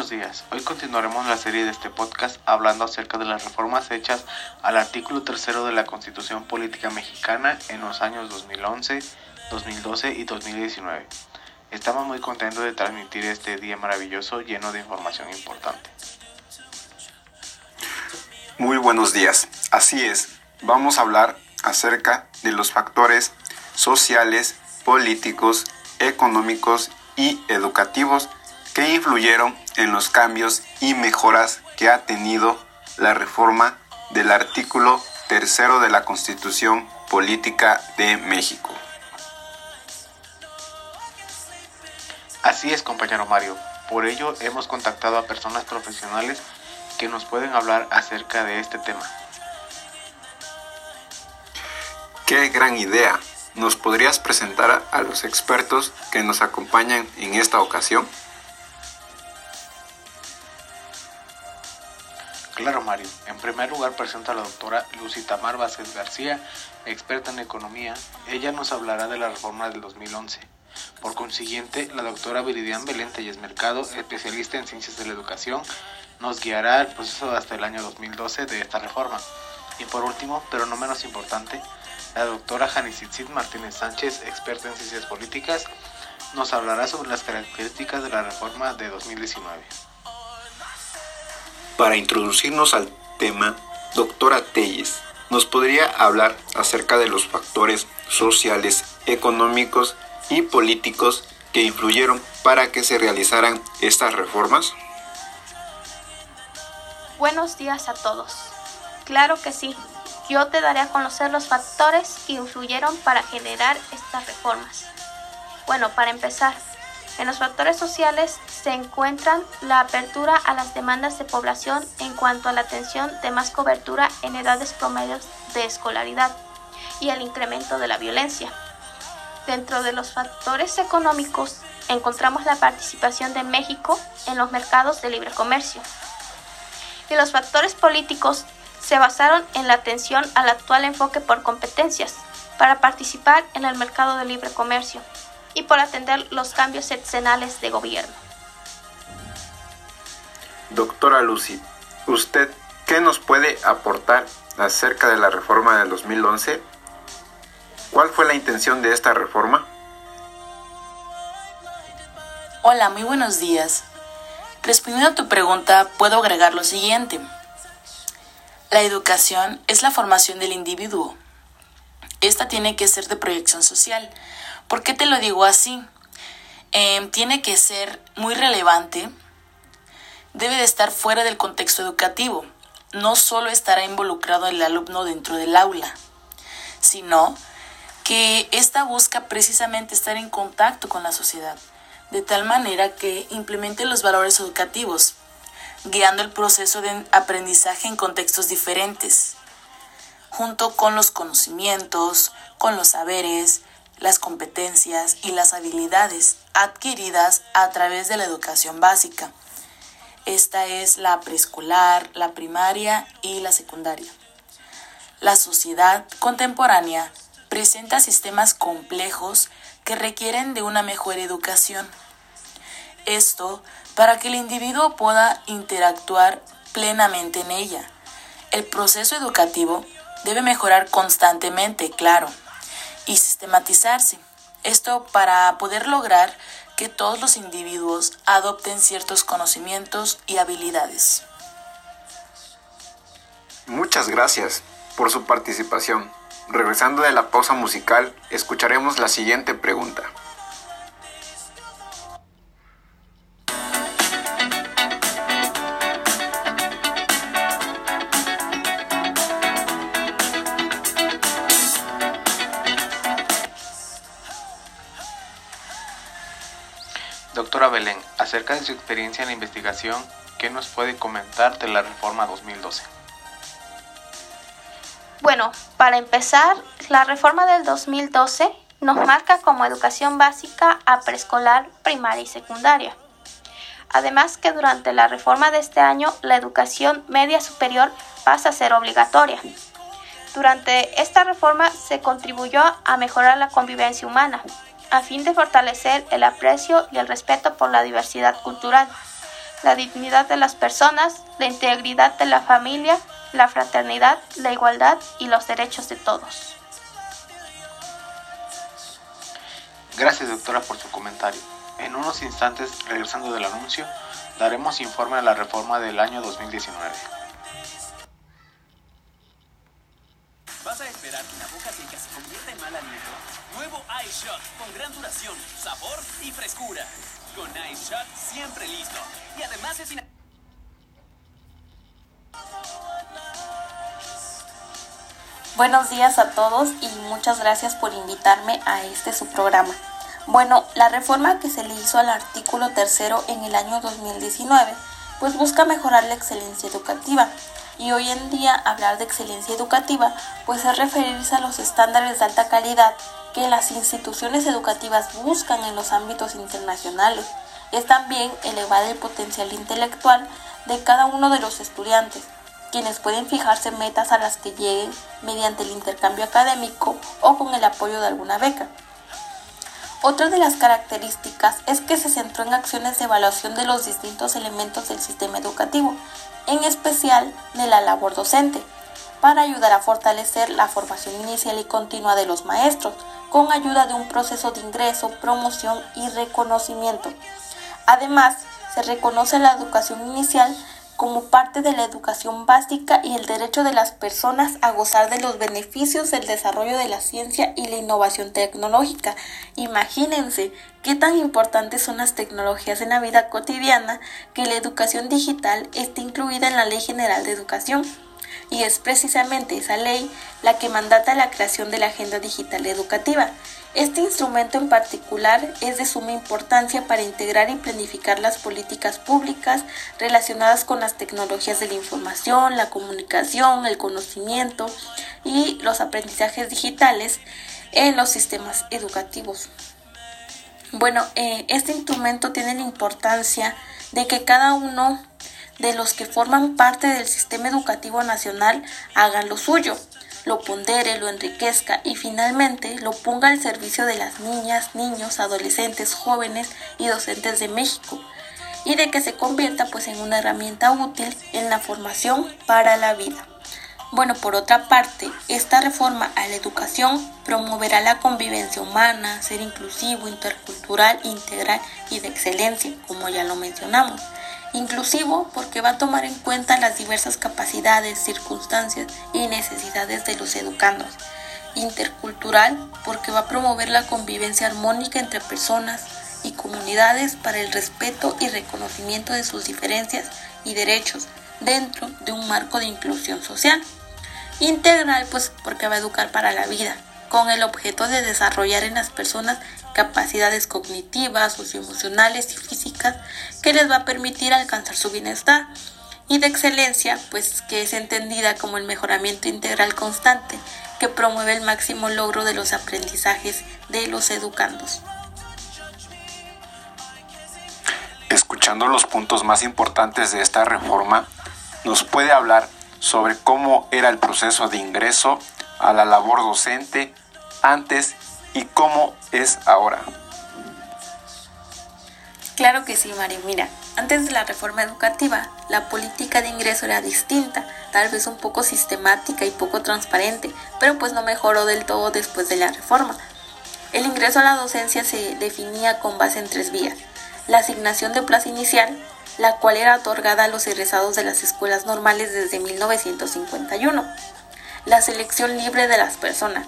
Buenos días, hoy continuaremos la serie de este podcast hablando acerca de las reformas hechas al artículo tercero de la Constitución Política Mexicana en los años 2011, 2012 y 2019. Estamos muy contentos de transmitir este día maravilloso lleno de información importante. Muy buenos días, así es, vamos a hablar acerca de los factores sociales, políticos, económicos y educativos que influyeron en los cambios y mejoras que ha tenido la reforma del artículo tercero de la Constitución Política de México. Así es, compañero Mario. Por ello hemos contactado a personas profesionales que nos pueden hablar acerca de este tema. ¡Qué gran idea! ¿Nos podrías presentar a los expertos que nos acompañan en esta ocasión? Claro, Mario. En primer lugar presento a la doctora Lucy Tamar Vázquez García, experta en economía. Ella nos hablará de la reforma del 2011. Por consiguiente, la doctora Viridian Belén Telles Mercado, especialista en ciencias de la educación, nos guiará el proceso hasta el año 2012 de esta reforma. Y por último, pero no menos importante, la doctora Janisitzit Martínez Sánchez, experta en ciencias políticas, nos hablará sobre las características de la reforma de 2019. Para introducirnos al tema, doctora Telles, ¿nos podría hablar acerca de los factores sociales, económicos y políticos que influyeron para que se realizaran estas reformas? Buenos días a todos. Claro que sí. Yo te daré a conocer los factores que influyeron para generar estas reformas. Bueno, para empezar, en los factores sociales se encuentran la apertura a las demandas de población en cuanto a la atención de más cobertura en edades promedios de escolaridad y el incremento de la violencia. Dentro de los factores económicos encontramos la participación de México en los mercados de libre comercio. Y los factores políticos se basaron en la atención al actual enfoque por competencias para participar en el mercado de libre comercio y por atender los cambios seccionales de gobierno. Doctora Lucy, ¿usted qué nos puede aportar acerca de la reforma del 2011? ¿Cuál fue la intención de esta reforma? Hola, muy buenos días. Respondiendo a tu pregunta, puedo agregar lo siguiente. La educación es la formación del individuo. Esta tiene que ser de proyección social, ¿Por qué te lo digo así? Em, tiene que ser muy relevante, debe de estar fuera del contexto educativo, no solo estará involucrado el alumno dentro del aula, sino que ésta busca precisamente estar en contacto con la sociedad, de tal manera que implemente los valores educativos, guiando el proceso de aprendizaje en contextos diferentes, junto con los conocimientos, con los saberes, las competencias y las habilidades adquiridas a través de la educación básica. Esta es la preescolar, la primaria y la secundaria. La sociedad contemporánea presenta sistemas complejos que requieren de una mejor educación. Esto para que el individuo pueda interactuar plenamente en ella. El proceso educativo debe mejorar constantemente, claro, y sistematizarse. Esto para poder lograr que todos los individuos adopten ciertos conocimientos y habilidades. Muchas gracias por su participación. Regresando de la pausa musical, escucharemos la siguiente pregunta. Doctora Belén, acerca de su experiencia en la investigación, ¿qué nos puede comentar de la reforma 2012? Bueno, para empezar, la reforma del 2012 nos marca como educación básica a preescolar, primaria y secundaria. Además que durante la reforma de este año la educación media superior pasa a ser obligatoria. Durante esta reforma se contribuyó a mejorar la convivencia humana, a fin de fortalecer el aprecio y el respeto por la diversidad cultural, la dignidad de las personas, la integridad de la familia, la fraternidad, la igualdad y los derechos de todos. Gracias doctora por su comentario. En unos instantes, regresando del anuncio, daremos informe a la reforma del año 2019. Siempre listo. Y además es. Buenos días a todos y muchas gracias por invitarme a este su programa. Bueno, la reforma que se le hizo al artículo tercero en el año 2019 pues busca mejorar la excelencia educativa y hoy en día hablar de excelencia educativa pues es referirse a los estándares de alta calidad que las instituciones educativas buscan en los ámbitos internacionales. Es también elevar el potencial intelectual de cada uno de los estudiantes, quienes pueden fijarse metas a las que lleguen mediante el intercambio académico o con el apoyo de alguna beca. Otra de las características es que se centró en acciones de evaluación de los distintos elementos del sistema educativo, en especial de la labor docente, para ayudar a fortalecer la formación inicial y continua de los maestros, con ayuda de un proceso de ingreso, promoción y reconocimiento. Además, se reconoce la educación inicial como parte de la educación básica y el derecho de las personas a gozar de los beneficios del desarrollo de la ciencia y la innovación tecnológica. Imagínense qué tan importantes son las tecnologías en la vida cotidiana que la educación digital esté incluida en la Ley General de Educación y es precisamente esa ley la que mandata la creación de la Agenda Digital Educativa. Este instrumento en particular es de suma importancia para integrar y planificar las políticas públicas relacionadas con las tecnologías de la información, la comunicación, el conocimiento y los aprendizajes digitales en los sistemas educativos. Bueno, eh, este instrumento tiene la importancia de que cada uno de los que forman parte del sistema educativo nacional hagan lo suyo, lo pondere, lo enriquezca y finalmente lo ponga al servicio de las niñas, niños, adolescentes, jóvenes y docentes de México y de que se convierta pues en una herramienta útil en la formación para la vida. Bueno, por otra parte, esta reforma a la educación promoverá la convivencia humana, ser inclusivo, intercultural, integral y de excelencia, como ya lo mencionamos inclusivo porque va a tomar en cuenta las diversas capacidades, circunstancias y necesidades de los educandos, intercultural porque va a promover la convivencia armónica entre personas y comunidades para el respeto y reconocimiento de sus diferencias y derechos dentro de un marco de inclusión social. Integral pues porque va a educar para la vida, con el objeto de desarrollar en las personas capacidades cognitivas, socioemocionales y físicas que les va a permitir alcanzar su bienestar y de excelencia, pues que es entendida como el mejoramiento integral constante que promueve el máximo logro de los aprendizajes de los educandos. Escuchando los puntos más importantes de esta reforma, nos puede hablar sobre cómo era el proceso de ingreso a la labor docente antes y cómo es ahora. Claro que sí, Mario. Mira, antes de la reforma educativa, la política de ingreso era distinta, tal vez un poco sistemática y poco transparente, pero pues no mejoró del todo después de la reforma. El ingreso a la docencia se definía con base en tres vías. La asignación de plaza inicial, la cual era otorgada a los egresados de las escuelas normales desde 1951. La selección libre de las personas,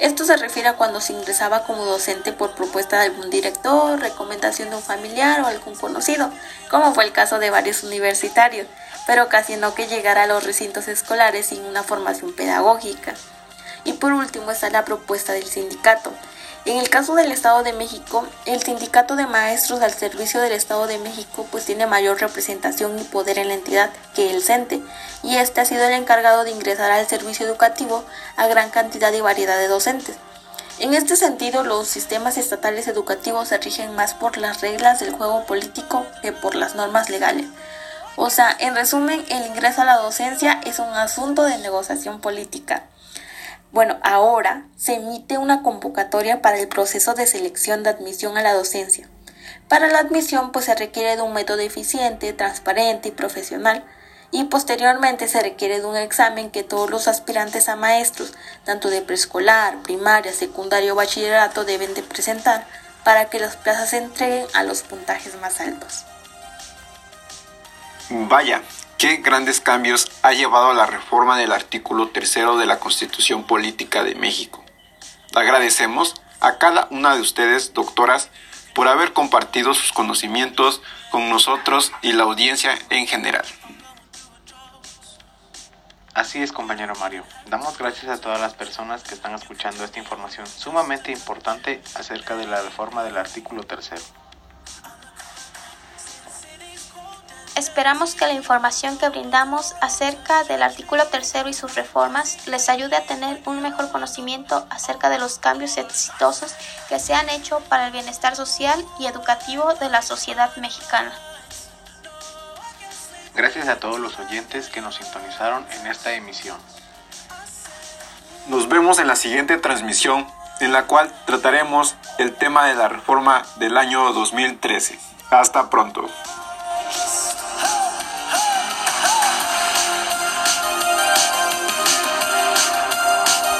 esto se refiere a cuando se ingresaba como docente por propuesta de algún director, recomendación de un familiar o algún conocido, como fue el caso de varios universitarios, pero ocasionó que llegara a los recintos escolares sin una formación pedagógica. Y por último está la propuesta del sindicato, en el caso del Estado de México, el Sindicato de Maestros al Servicio del Estado de México pues tiene mayor representación y poder en la entidad que el CENTE, y este ha sido el encargado de ingresar al servicio educativo a gran cantidad y variedad de docentes. En este sentido, los sistemas estatales educativos se rigen más por las reglas del juego político que por las normas legales. O sea, en resumen, el ingreso a la docencia es un asunto de negociación política. Bueno, ahora se emite una convocatoria para el proceso de selección de admisión a la docencia, Para la admisión pues se requiere de un método eficiente, transparente y profesional y posteriormente se requiere de un examen que todos los aspirantes a maestros, tanto de preescolar, primaria, secundario o bachillerato deben de presentar para que las plazas se entreguen a los puntajes más altos. Vaya, qué grandes cambios ha llevado a la reforma del artículo tercero de la Constitución Política de México. Agradecemos a cada una de ustedes, doctoras, por haber compartido sus conocimientos con nosotros y la audiencia en general. Así es, compañero Mario. Damos gracias a todas las personas que están escuchando esta información sumamente importante acerca de la reforma del artículo tercero. Esperamos que la información que brindamos acerca del artículo tercero y sus reformas les ayude a tener un mejor conocimiento acerca de los cambios exitosos que se han hecho para el bienestar social y educativo de la sociedad mexicana. Gracias a todos los oyentes que nos sintonizaron en esta emisión. Nos vemos en la siguiente transmisión en la cual trataremos el tema de la reforma del año 2013. Hasta pronto.